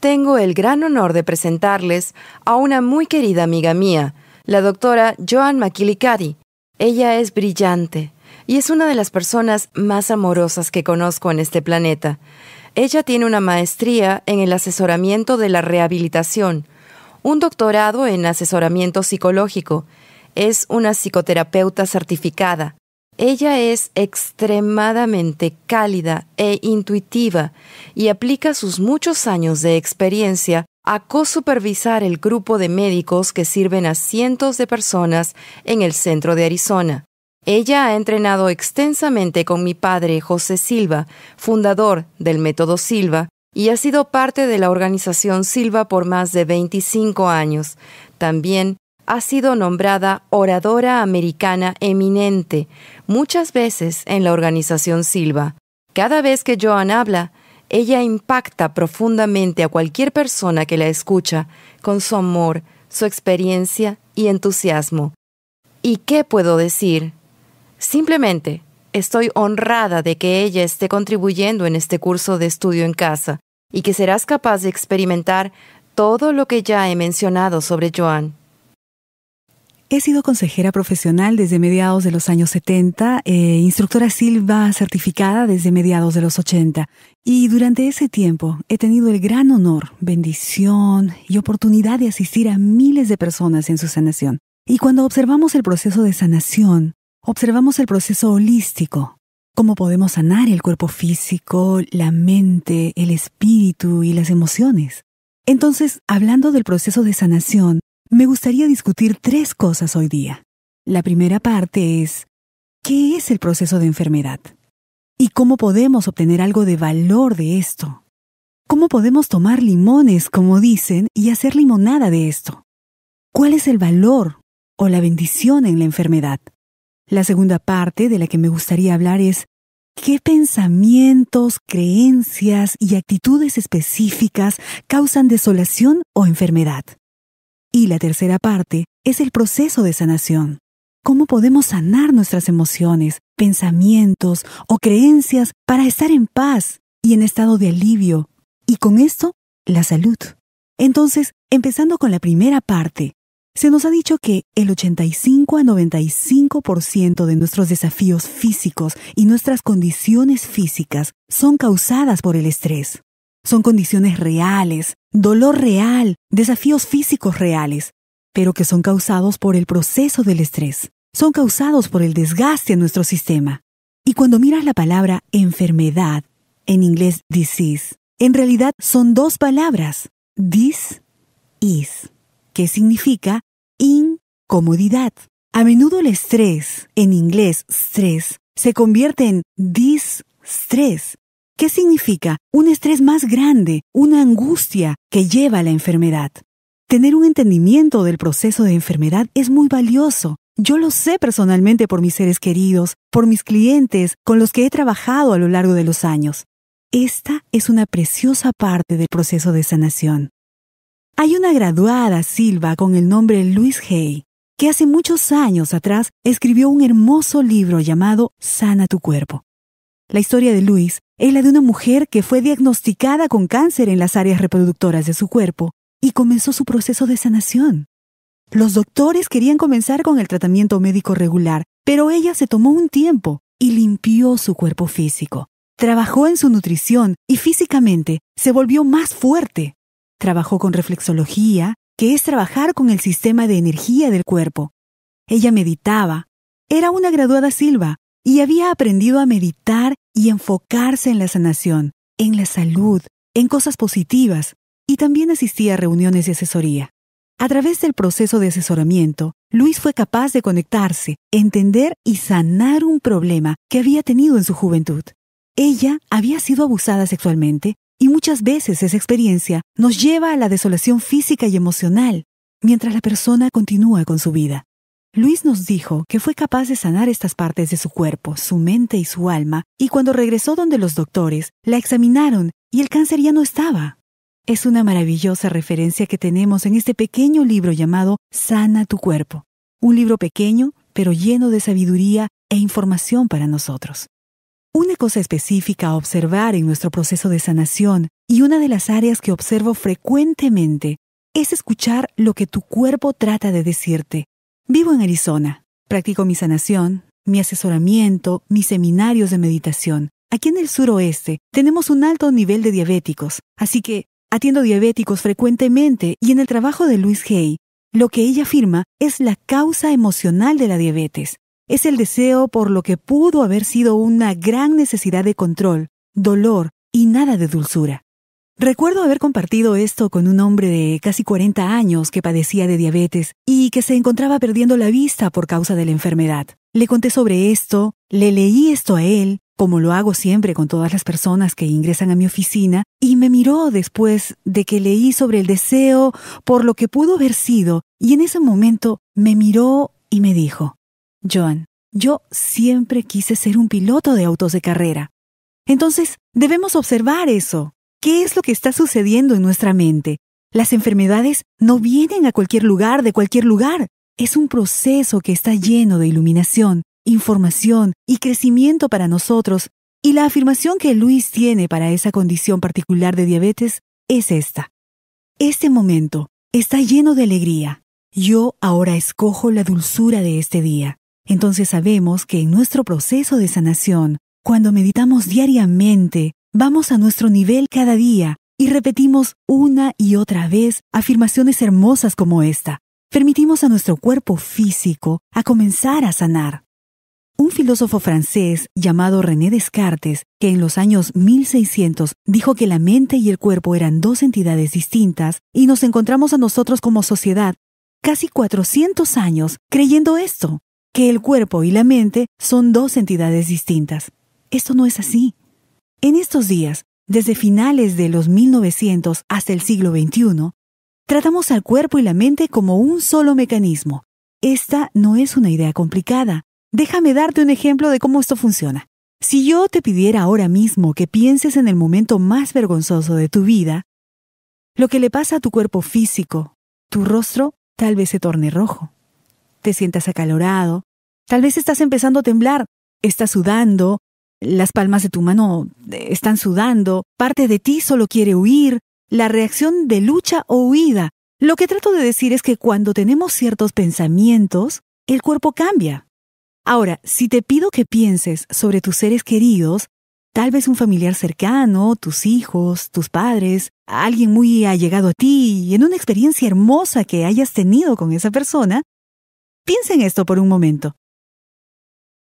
tengo el gran honor de presentarles a una muy querida amiga mía, la doctora Joan McKillicuddy. Ella es brillante y es una de las personas más amorosas que conozco en este planeta. Ella tiene una maestría en el asesoramiento de la rehabilitación, un doctorado en asesoramiento psicológico. Es una psicoterapeuta certificada. Ella es extremadamente cálida e intuitiva y aplica sus muchos años de experiencia a co-supervisar el grupo de médicos que sirven a cientos de personas en el centro de Arizona. Ella ha entrenado extensamente con mi padre José Silva, fundador del método Silva, y ha sido parte de la organización Silva por más de 25 años. También ha sido nombrada oradora americana eminente muchas veces en la organización Silva. Cada vez que Joan habla, ella impacta profundamente a cualquier persona que la escucha con su amor, su experiencia y entusiasmo. ¿Y qué puedo decir? Simplemente estoy honrada de que ella esté contribuyendo en este curso de estudio en casa y que serás capaz de experimentar todo lo que ya he mencionado sobre Joan. He sido consejera profesional desde mediados de los años 70, e instructora Silva certificada desde mediados de los 80, y durante ese tiempo he tenido el gran honor, bendición y oportunidad de asistir a miles de personas en su sanación. Y cuando observamos el proceso de sanación, observamos el proceso holístico, cómo podemos sanar el cuerpo físico, la mente, el espíritu y las emociones. Entonces, hablando del proceso de sanación, me gustaría discutir tres cosas hoy día. La primera parte es, ¿qué es el proceso de enfermedad? ¿Y cómo podemos obtener algo de valor de esto? ¿Cómo podemos tomar limones, como dicen, y hacer limonada de esto? ¿Cuál es el valor o la bendición en la enfermedad? La segunda parte de la que me gustaría hablar es, ¿qué pensamientos, creencias y actitudes específicas causan desolación o enfermedad? Y la tercera parte es el proceso de sanación. ¿Cómo podemos sanar nuestras emociones, pensamientos o creencias para estar en paz y en estado de alivio? Y con esto, la salud. Entonces, empezando con la primera parte, se nos ha dicho que el 85 a 95% de nuestros desafíos físicos y nuestras condiciones físicas son causadas por el estrés. Son condiciones reales, dolor real, desafíos físicos reales, pero que son causados por el proceso del estrés. Son causados por el desgaste en nuestro sistema. Y cuando miras la palabra enfermedad, en inglés disease, en realidad son dos palabras, dis, is, que significa incomodidad. A menudo el estrés, en inglés stress, se convierte en distress, ¿Qué significa? Un estrés más grande, una angustia que lleva a la enfermedad. Tener un entendimiento del proceso de enfermedad es muy valioso. Yo lo sé personalmente por mis seres queridos, por mis clientes con los que he trabajado a lo largo de los años. Esta es una preciosa parte del proceso de sanación. Hay una graduada Silva con el nombre Louise Hay, que hace muchos años atrás escribió un hermoso libro llamado Sana tu cuerpo. La historia de Luis es la de una mujer que fue diagnosticada con cáncer en las áreas reproductoras de su cuerpo y comenzó su proceso de sanación. Los doctores querían comenzar con el tratamiento médico regular, pero ella se tomó un tiempo y limpió su cuerpo físico. Trabajó en su nutrición y físicamente se volvió más fuerte. Trabajó con reflexología, que es trabajar con el sistema de energía del cuerpo. Ella meditaba. Era una graduada Silva, y había aprendido a meditar y enfocarse en la sanación, en la salud, en cosas positivas, y también asistía a reuniones de asesoría. A través del proceso de asesoramiento, Luis fue capaz de conectarse, entender y sanar un problema que había tenido en su juventud. Ella había sido abusada sexualmente y muchas veces esa experiencia nos lleva a la desolación física y emocional, mientras la persona continúa con su vida. Luis nos dijo que fue capaz de sanar estas partes de su cuerpo, su mente y su alma, y cuando regresó donde los doctores, la examinaron y el cáncer ya no estaba. Es una maravillosa referencia que tenemos en este pequeño libro llamado Sana tu cuerpo, un libro pequeño pero lleno de sabiduría e información para nosotros. una cosa específica a observar en nuestro proceso de sanación y una de las áreas que observo frecuentemente es escuchar lo que tu cuerpo trata de decirte. Vivo en Arizona, practico mi sanación, mi asesoramiento, mis seminarios de meditación. Aquí en el suroeste tenemos un alto nivel de diabéticos, así que atiendo diabéticos frecuentemente y en el trabajo de Luis Hay, lo que ella afirma es la causa emocional de la diabetes. Es el deseo por lo que pudo haber sido una gran necesidad de control, dolor y nada de dulzura. Recuerdo haber compartido esto con un hombre de casi 40 años que padecía de diabetes y que se encontraba perdiendo la vista por causa de la enfermedad. Le conté sobre esto, le leí esto a él, como lo hago siempre con todas las personas que ingresan a mi oficina, y me miró después de que leí sobre el deseo por lo que pudo haber sido, y en ese momento me miró y me dijo, Joan, yo siempre quise ser un piloto de autos de carrera. Entonces, debemos observar eso. ¿Qué es lo que está sucediendo en nuestra mente? Las enfermedades no vienen a cualquier lugar de cualquier lugar. Es un proceso que está lleno de iluminación, información y crecimiento para nosotros, y la afirmación que Luis tiene para esa condición particular de diabetes es esta. Este momento está lleno de alegría. Yo ahora escojo la dulzura de este día. Entonces sabemos que en nuestro proceso de sanación, cuando meditamos diariamente, vamos a nuestro nivel cada día y repetimos una y otra vez afirmaciones hermosas como esta. Permitimos a nuestro cuerpo físico a comenzar a sanar. Un filósofo francés llamado René Descartes, que en los años 1600 dijo que la mente y el cuerpo eran dos entidades distintas, y nos encontramos a nosotros como sociedad casi 400 años creyendo esto, que el cuerpo y la mente son dos entidades distintas. Esto no es así. En estos días, desde finales de los 1900 hasta el siglo XXI, tratamos al cuerpo y la mente como un solo mecanismo. Esta no es una idea complicada. Déjame darte un ejemplo de cómo esto funciona. Si yo te pidiera ahora mismo que pienses en el momento más vergonzoso de tu vida, lo que le pasa a tu cuerpo físico, tu rostro tal vez se torne rojo. Te sientas acalorado, tal vez estás empezando a temblar, estás sudando, las palmas de tu mano están sudando, parte de ti solo quiere huir, la reacción de lucha o huida. Lo que trato de decir es que cuando tenemos ciertos pensamientos, el cuerpo cambia. Ahora, si te pido que pienses sobre tus seres queridos, tal vez un familiar cercano, tus hijos, tus padres, alguien muy allegado a ti, en una experiencia hermosa que hayas tenido con esa persona, piensa en esto por un momento.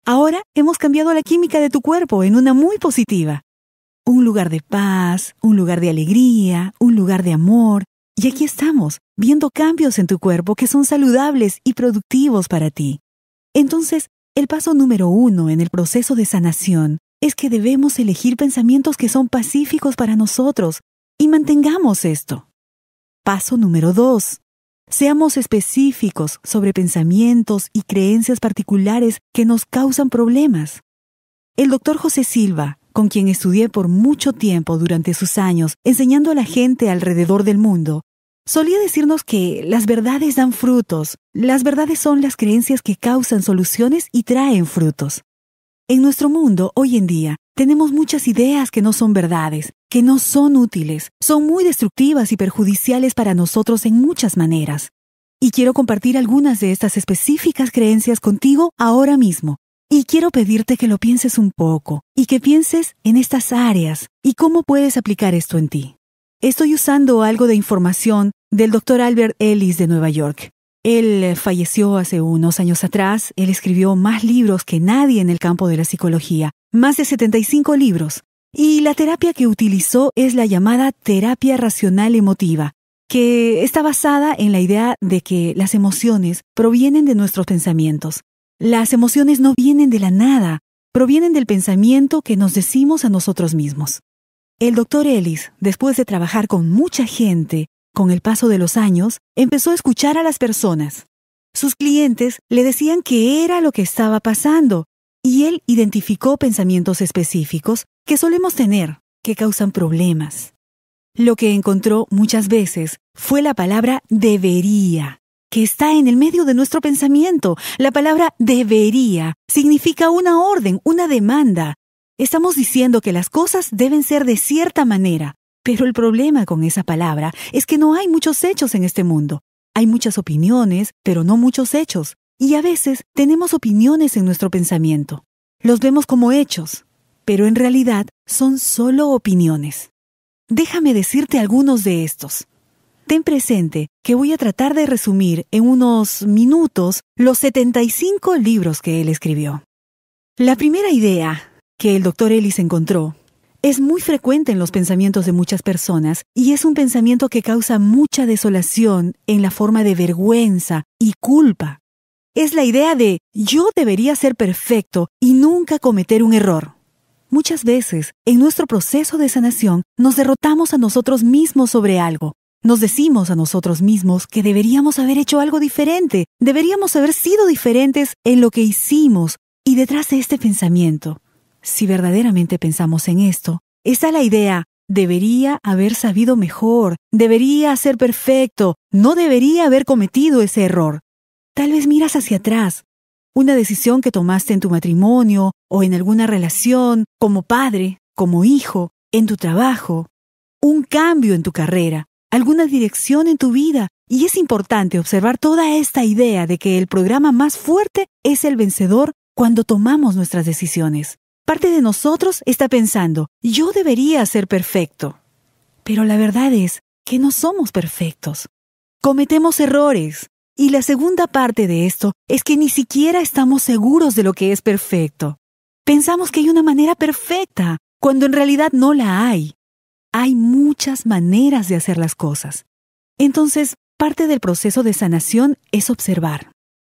Ahora hemos cambiado la química de tu cuerpo en una muy positiva. Un lugar de paz, un lugar de alegría, un lugar de amor. Y aquí estamos, viendo cambios en tu cuerpo que son saludables y productivos para ti. Entonces, el paso número uno en el proceso de sanación es que debemos elegir pensamientos que son pacíficos para nosotros y mantengamos esto. Paso número dos. Seamos específicos sobre pensamientos y creencias particulares que nos causan problemas. El doctor José Silva, con quien estudié por mucho tiempo durante sus años enseñando a la gente alrededor del mundo, Solía decirnos que las verdades dan frutos. Las verdades son las creencias que causan soluciones y traen frutos. En nuestro mundo, hoy en día, tenemos muchas ideas que no son verdades, que no son útiles, son muy destructivas y perjudiciales para nosotros en muchas maneras. Y quiero compartir algunas de estas específicas creencias contigo ahora mismo. Y quiero pedirte que lo pienses un poco y que pienses en estas áreas y cómo puedes aplicar esto en ti. Estoy usando algo de información del Dr. Albert Ellis de Nueva York. Él eh, falleció hace unos años atrás. Él escribió más libros que nadie en el campo de la psicología, más de 75 libros. Y la terapia que utilizó es la llamada terapia racional emotiva, que está basada en la idea de que las emociones provienen de nuestros pensamientos. Las emociones no vienen de la nada, provienen del pensamiento que nos decimos a nosotros mismos. El doctor Ellis, después de trabajar con mucha gente, con el paso de los años, empezó a escuchar a las personas. Sus clientes le decían qué era lo que estaba pasando, y él identificó pensamientos específicos que solemos tener, que causan problemas. Lo que encontró muchas veces fue la palabra debería, que está en el medio de nuestro pensamiento. La palabra debería significa una orden, una demanda, Estamos diciendo que las cosas deben ser de cierta manera, pero el problema con esa palabra es que no hay muchos hechos en este mundo. Hay muchas opiniones, pero no muchos hechos. Y a veces tenemos opiniones en nuestro pensamiento. Los vemos como hechos, pero en realidad son solo opiniones. Déjame decirte algunos de estos. Ten presente que voy a tratar de resumir en unos minutos los 75 libros que él escribió. La primera idea que el doctor Ellis encontró es muy frecuente en los pensamientos de muchas personas y es un pensamiento que causa mucha desolación en la forma de vergüenza y culpa. Es la idea de yo debería ser perfecto y nunca cometer un error. Muchas veces, en nuestro proceso de sanación, nos derrotamos a nosotros mismos sobre algo. Nos decimos a nosotros mismos que deberíamos haber hecho algo diferente, deberíamos haber sido diferentes en lo que hicimos, y detrás de este pensamiento si verdaderamente pensamos en esto, está la idea, debería haber sabido mejor, debería ser perfecto, no debería haber cometido ese error. Tal vez miras hacia atrás, una decisión que tomaste en tu matrimonio o en alguna relación, como padre, como hijo, en tu trabajo, un cambio en tu carrera, alguna dirección en tu vida, y es importante observar toda esta idea de que el programa más fuerte es el vencedor cuando tomamos nuestras decisiones. Parte de nosotros está pensando, yo debería ser perfecto. Pero la verdad es que no somos perfectos. Cometemos errores. Y la segunda parte de esto es que ni siquiera estamos seguros de lo que es perfecto. Pensamos que hay una manera perfecta, cuando en realidad no la hay. Hay muchas maneras de hacer las cosas. Entonces, parte del proceso de sanación es observar.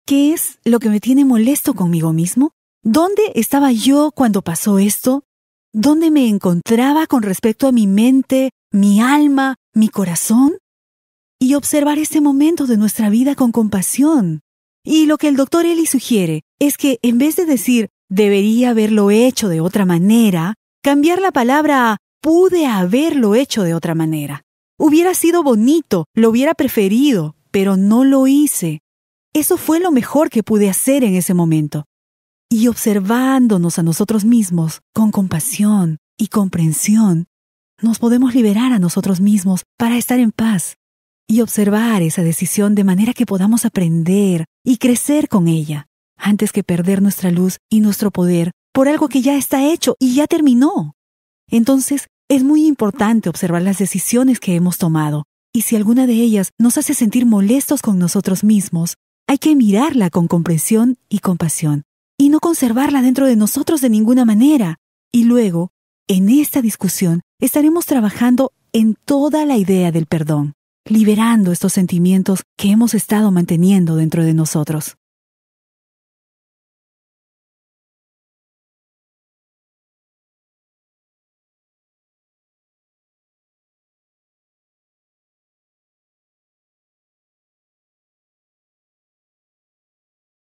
¿Qué es lo que me tiene molesto conmigo mismo? ¿Dónde estaba yo cuando pasó esto? ¿Dónde me encontraba con respecto a mi mente, mi alma, mi corazón? Y observar este momento de nuestra vida con compasión. Y lo que el doctor Eli sugiere es que en vez de decir debería haberlo hecho de otra manera, cambiar la palabra a pude haberlo hecho de otra manera. Hubiera sido bonito, lo hubiera preferido, pero no lo hice. Eso fue lo mejor que pude hacer en ese momento y observándonos a nosotros mismos con compasión y comprensión, nos podemos liberar a nosotros mismos para estar en paz y observar esa decisión de manera que podamos aprender y crecer con ella, antes que perder nuestra luz y nuestro poder por algo que ya está hecho y ya terminó. Entonces, es muy importante observar las decisiones que hemos tomado, y si alguna de ellas nos hace sentir molestos con nosotros mismos, hay que mirarla con comprensión y compasión y no conservarla dentro de nosotros de ninguna manera. Y luego, en esta discusión, estaremos trabajando en toda la idea del perdón, liberando estos sentimientos que hemos estado manteniendo dentro de nosotros.